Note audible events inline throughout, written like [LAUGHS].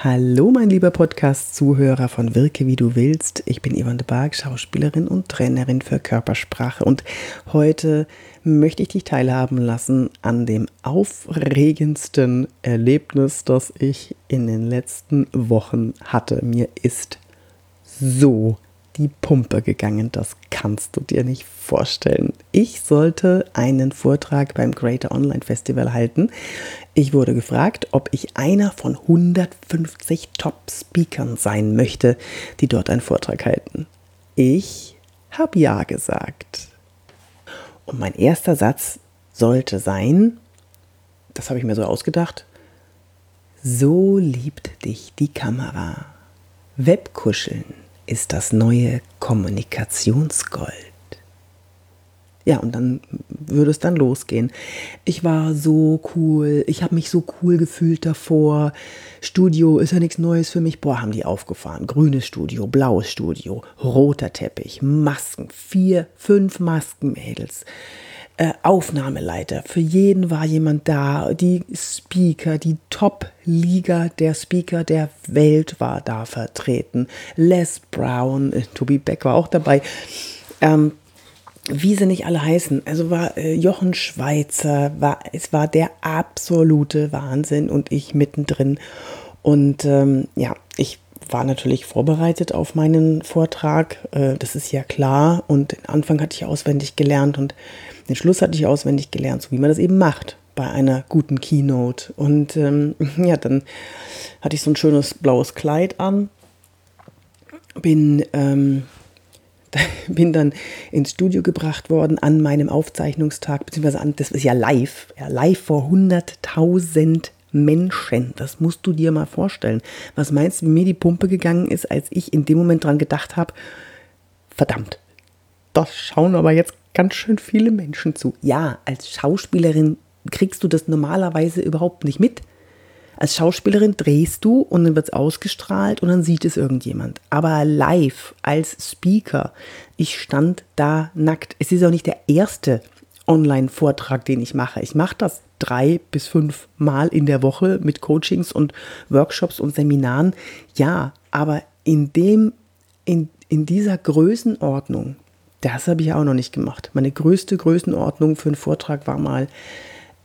Hallo, mein lieber Podcast-Zuhörer von Wirke wie du willst. Ich bin Yvonne de Barg, Schauspielerin und Trainerin für Körpersprache. Und heute möchte ich dich teilhaben lassen an dem aufregendsten Erlebnis, das ich in den letzten Wochen hatte. Mir ist so die Pumpe gegangen. Das kannst du dir nicht vorstellen. Ich sollte einen Vortrag beim Greater Online Festival halten. Ich wurde gefragt, ob ich einer von 150 Top-Speakern sein möchte, die dort einen Vortrag halten. Ich habe ja gesagt. Und mein erster Satz sollte sein, das habe ich mir so ausgedacht, so liebt dich die Kamera. Webkuscheln ist das neue Kommunikationsgold. Ja, und dann würde es dann losgehen. Ich war so cool, ich habe mich so cool gefühlt davor. Studio ist ja nichts Neues für mich. Boah, haben die aufgefahren. Grünes Studio, blaues Studio, roter Teppich, Masken, vier, fünf Maskenmädels Aufnahmeleiter. Für jeden war jemand da. Die Speaker, die Top-Liga der Speaker der Welt war da vertreten. Les Brown, äh, Toby Beck war auch dabei. Ähm, wie sie nicht alle heißen. Also war äh, Jochen Schweizer, war, es war der absolute Wahnsinn und ich mittendrin. Und ähm, ja, war natürlich vorbereitet auf meinen Vortrag. Äh, das ist ja klar. Und den Anfang hatte ich auswendig gelernt und den Schluss hatte ich auswendig gelernt, so wie man das eben macht bei einer guten Keynote. Und ähm, [LAUGHS] ja, dann hatte ich so ein schönes blaues Kleid an, bin, ähm, [LAUGHS] bin dann ins Studio gebracht worden an meinem Aufzeichnungstag, beziehungsweise an, das ist ja live, ja, live vor 100.000 Menschen. Das musst du dir mal vorstellen. Was meinst du, wie mir die Pumpe gegangen ist, als ich in dem Moment dran gedacht habe, verdammt, das schauen aber jetzt ganz schön viele Menschen zu. Ja, als Schauspielerin kriegst du das normalerweise überhaupt nicht mit. Als Schauspielerin drehst du und dann wird es ausgestrahlt und dann sieht es irgendjemand. Aber live als Speaker, ich stand da nackt. Es ist auch nicht der erste Online-Vortrag, den ich mache. Ich mache das drei bis fünf Mal in der Woche mit Coachings und Workshops und Seminaren. Ja, aber in dem, in, in dieser Größenordnung, das habe ich auch noch nicht gemacht. Meine größte Größenordnung für einen Vortrag war mal,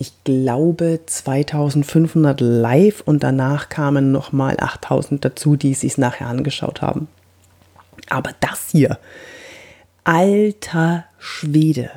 ich glaube, 2500 live und danach kamen nochmal 8000 dazu, die es sich nachher angeschaut haben. Aber das hier, alter Schwede.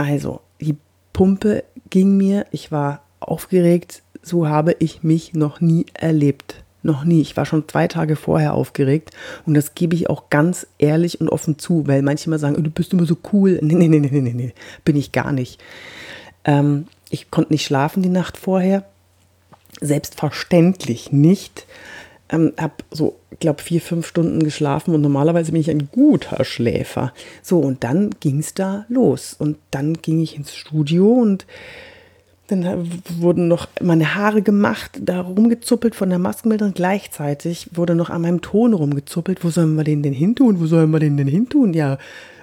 Also, die Pumpe ging mir, ich war aufgeregt, so habe ich mich noch nie erlebt. Noch nie. Ich war schon zwei Tage vorher aufgeregt und das gebe ich auch ganz ehrlich und offen zu, weil manche mal sagen, du bist immer so cool. Nee, nee, nee, nee, nee, nee, bin ich gar nicht. Ähm, ich konnte nicht schlafen die Nacht vorher. Selbstverständlich nicht. Ähm, habe so, glaube vier, fünf Stunden geschlafen und normalerweise bin ich ein guter Schläfer. So, und dann ging es da los. Und dann ging ich ins Studio und dann wurden noch meine Haare gemacht, da rumgezuppelt von der Maskenbildnerin. Gleichzeitig wurde noch an meinem Ton rumgezuppelt. Wo sollen wir den denn hin tun? Wo sollen wir den denn hin tun? Ja,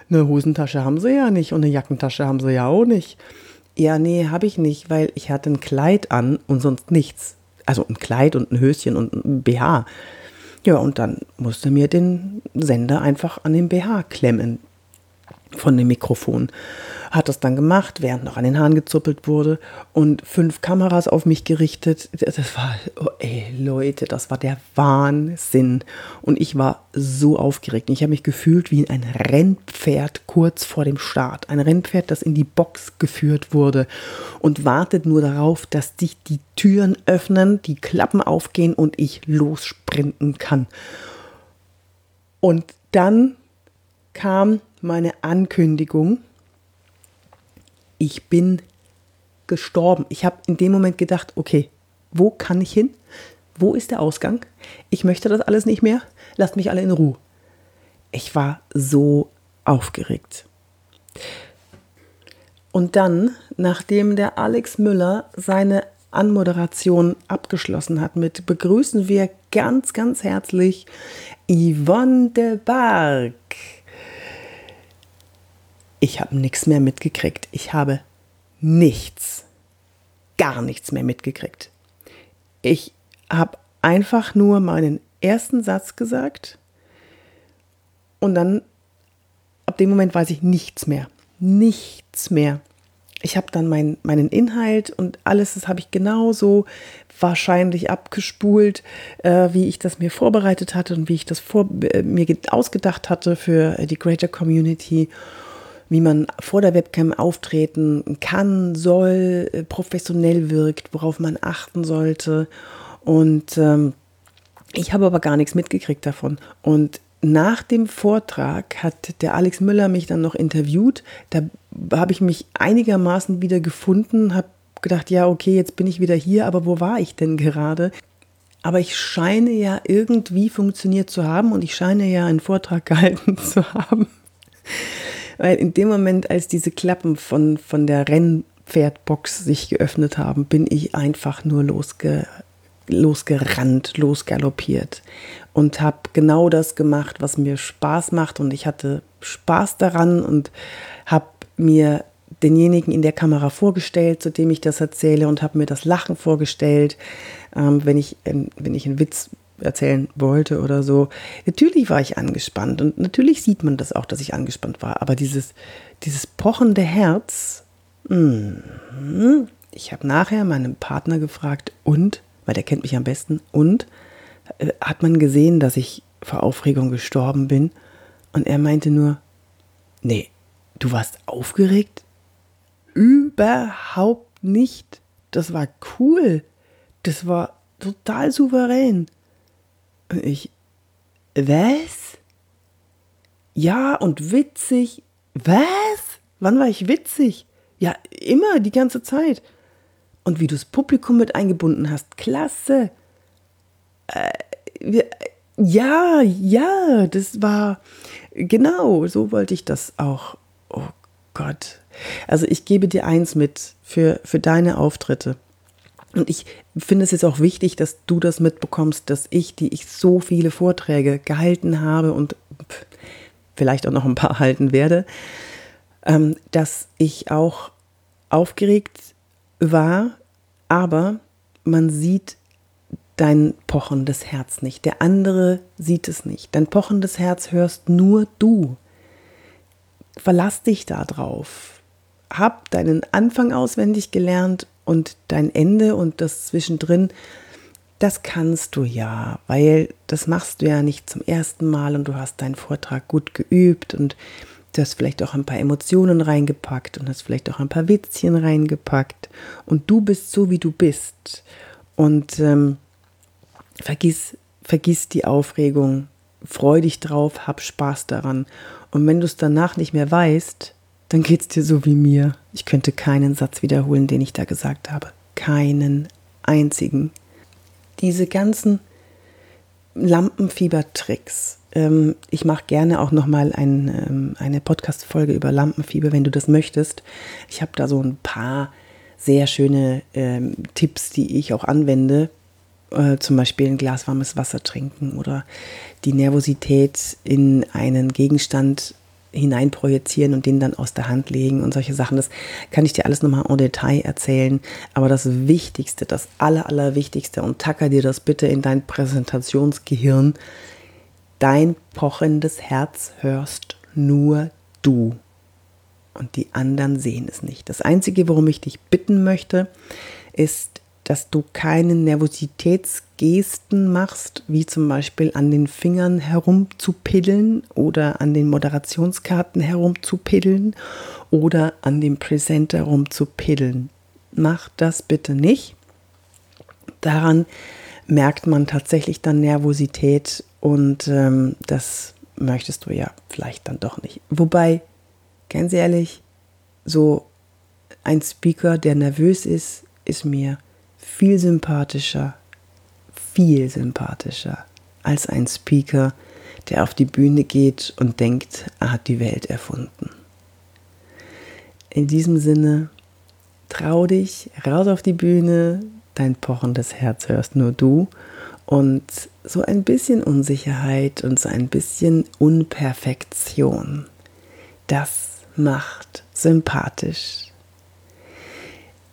eine Hosentasche haben sie ja nicht und eine Jackentasche haben sie ja auch nicht. Ja, nee, habe ich nicht, weil ich hatte ein Kleid an und sonst nichts. Also ein Kleid und ein Höschen und ein BH. Ja, und dann musste mir den Sender einfach an den BH klemmen von dem Mikrofon. Hat das dann gemacht, während noch an den Haaren gezuppelt wurde und fünf Kameras auf mich gerichtet. Das war, oh ey Leute, das war der Wahnsinn. Und ich war so aufgeregt. Ich habe mich gefühlt wie ein Rennpferd kurz vor dem Start. Ein Rennpferd, das in die Box geführt wurde und wartet nur darauf, dass sich die Türen öffnen, die Klappen aufgehen und ich lossprinten kann. Und dann kam meine Ankündigung, ich bin gestorben. Ich habe in dem Moment gedacht, okay, wo kann ich hin? Wo ist der Ausgang? Ich möchte das alles nicht mehr. Lasst mich alle in Ruhe. Ich war so aufgeregt. Und dann, nachdem der Alex Müller seine Anmoderation abgeschlossen hat mit begrüßen wir ganz, ganz herzlich Yvonne de Barg ich habe nichts mehr mitgekriegt. Ich habe nichts, gar nichts mehr mitgekriegt. Ich habe einfach nur meinen ersten Satz gesagt und dann ab dem Moment weiß ich nichts mehr. Nichts mehr. Ich habe dann mein, meinen Inhalt und alles, das habe ich genauso wahrscheinlich abgespult, äh, wie ich das mir vorbereitet hatte und wie ich das vor, äh, mir ausgedacht hatte für die Greater Community wie man vor der Webcam auftreten kann, soll, äh, professionell wirkt, worauf man achten sollte. Und ähm, ich habe aber gar nichts mitgekriegt davon. Und nach dem Vortrag hat der Alex Müller mich dann noch interviewt. Da habe ich mich einigermaßen wieder gefunden, habe gedacht, ja, okay, jetzt bin ich wieder hier, aber wo war ich denn gerade? Aber ich scheine ja irgendwie funktioniert zu haben und ich scheine ja einen Vortrag [LAUGHS] gehalten zu haben. Weil in dem Moment, als diese Klappen von, von der Rennpferdbox sich geöffnet haben, bin ich einfach nur losge, losgerannt, losgaloppiert und habe genau das gemacht, was mir Spaß macht. Und ich hatte Spaß daran und habe mir denjenigen in der Kamera vorgestellt, zu dem ich das erzähle und habe mir das Lachen vorgestellt, ähm, wenn, ich, wenn ich einen Witz erzählen wollte oder so. Natürlich war ich angespannt und natürlich sieht man das auch, dass ich angespannt war. Aber dieses, dieses pochende Herz, mm, ich habe nachher meinem Partner gefragt und, weil der kennt mich am besten, und äh, hat man gesehen, dass ich vor Aufregung gestorben bin? Und er meinte nur, nee, du warst aufgeregt? Überhaupt nicht. Das war cool. Das war total souverän. Und ich, was? Ja, und witzig. Was? Wann war ich witzig? Ja, immer, die ganze Zeit. Und wie du das Publikum mit eingebunden hast, klasse. Äh, wir, ja, ja, das war, genau, so wollte ich das auch. Oh Gott. Also ich gebe dir eins mit für, für deine Auftritte. Und ich finde es jetzt auch wichtig, dass du das mitbekommst, dass ich, die ich so viele Vorträge gehalten habe und vielleicht auch noch ein paar [LAUGHS] halten werde, ähm, dass ich auch aufgeregt war, aber man sieht dein pochendes Herz nicht. Der andere sieht es nicht. Dein pochendes Herz hörst nur du. Verlass dich da drauf. Hab deinen Anfang auswendig gelernt und dein Ende und das zwischendrin, das kannst du ja, weil das machst du ja nicht zum ersten Mal und du hast deinen Vortrag gut geübt und du hast vielleicht auch ein paar Emotionen reingepackt und hast vielleicht auch ein paar Witzchen reingepackt und du bist so, wie du bist. Und ähm, vergiss, vergiss die Aufregung, freu dich drauf, hab Spaß daran. Und wenn du es danach nicht mehr weißt, dann geht es dir so wie mir. Ich könnte keinen Satz wiederholen, den ich da gesagt habe. Keinen einzigen. Diese ganzen Lampenfiebertricks. Ähm, ich mache gerne auch nochmal ein, ähm, eine Podcast-Folge über Lampenfieber, wenn du das möchtest. Ich habe da so ein paar sehr schöne ähm, Tipps, die ich auch anwende. Äh, zum Beispiel ein Glas warmes Wasser trinken oder die Nervosität in einen Gegenstand hineinprojizieren und den dann aus der Hand legen und solche Sachen. Das kann ich dir alles nochmal en Detail erzählen. Aber das Wichtigste, das Aller, Allerwichtigste, und tacker dir das bitte in dein Präsentationsgehirn, dein pochendes Herz hörst nur du. Und die anderen sehen es nicht. Das Einzige, worum ich dich bitten möchte, ist, dass du keine Nervositätsgesten machst, wie zum Beispiel an den Fingern herumzupiddeln oder an den Moderationskarten herumzupiddeln oder an dem Presenter herumzupiddeln. Mach das bitte nicht. Daran merkt man tatsächlich dann Nervosität und ähm, das möchtest du ja vielleicht dann doch nicht. Wobei, ganz ehrlich, so ein Speaker, der nervös ist, ist mir viel sympathischer, viel sympathischer als ein Speaker, der auf die Bühne geht und denkt, er hat die Welt erfunden. In diesem Sinne, trau dich, raus auf die Bühne, dein pochendes Herz hörst nur du und so ein bisschen Unsicherheit und so ein bisschen Unperfektion, das macht sympathisch.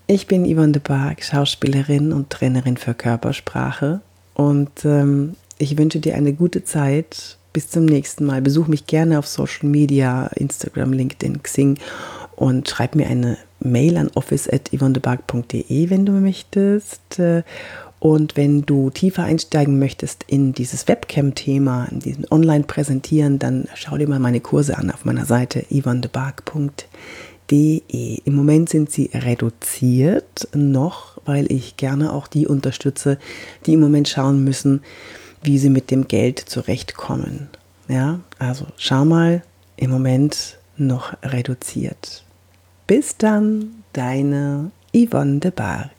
Ich bin Yvonne de Barg, Schauspielerin und Trainerin für Körpersprache Und ähm, ich wünsche dir eine gute Zeit. Bis zum nächsten Mal. Besuch mich gerne auf Social Media, Instagram, LinkedIn, Xing und schreib mir eine Mail an office.yvonnebark.de, wenn du möchtest. Und wenn du tiefer einsteigen möchtest in dieses Webcam-Thema, in diesen Online-Präsentieren, dann schau dir mal meine Kurse an auf meiner Seite yvonnebark.de. Im Moment sind sie reduziert noch, weil ich gerne auch die unterstütze, die im Moment schauen müssen, wie sie mit dem Geld zurechtkommen. Ja, also schau mal, im Moment noch reduziert. Bis dann, deine Yvonne de Barg.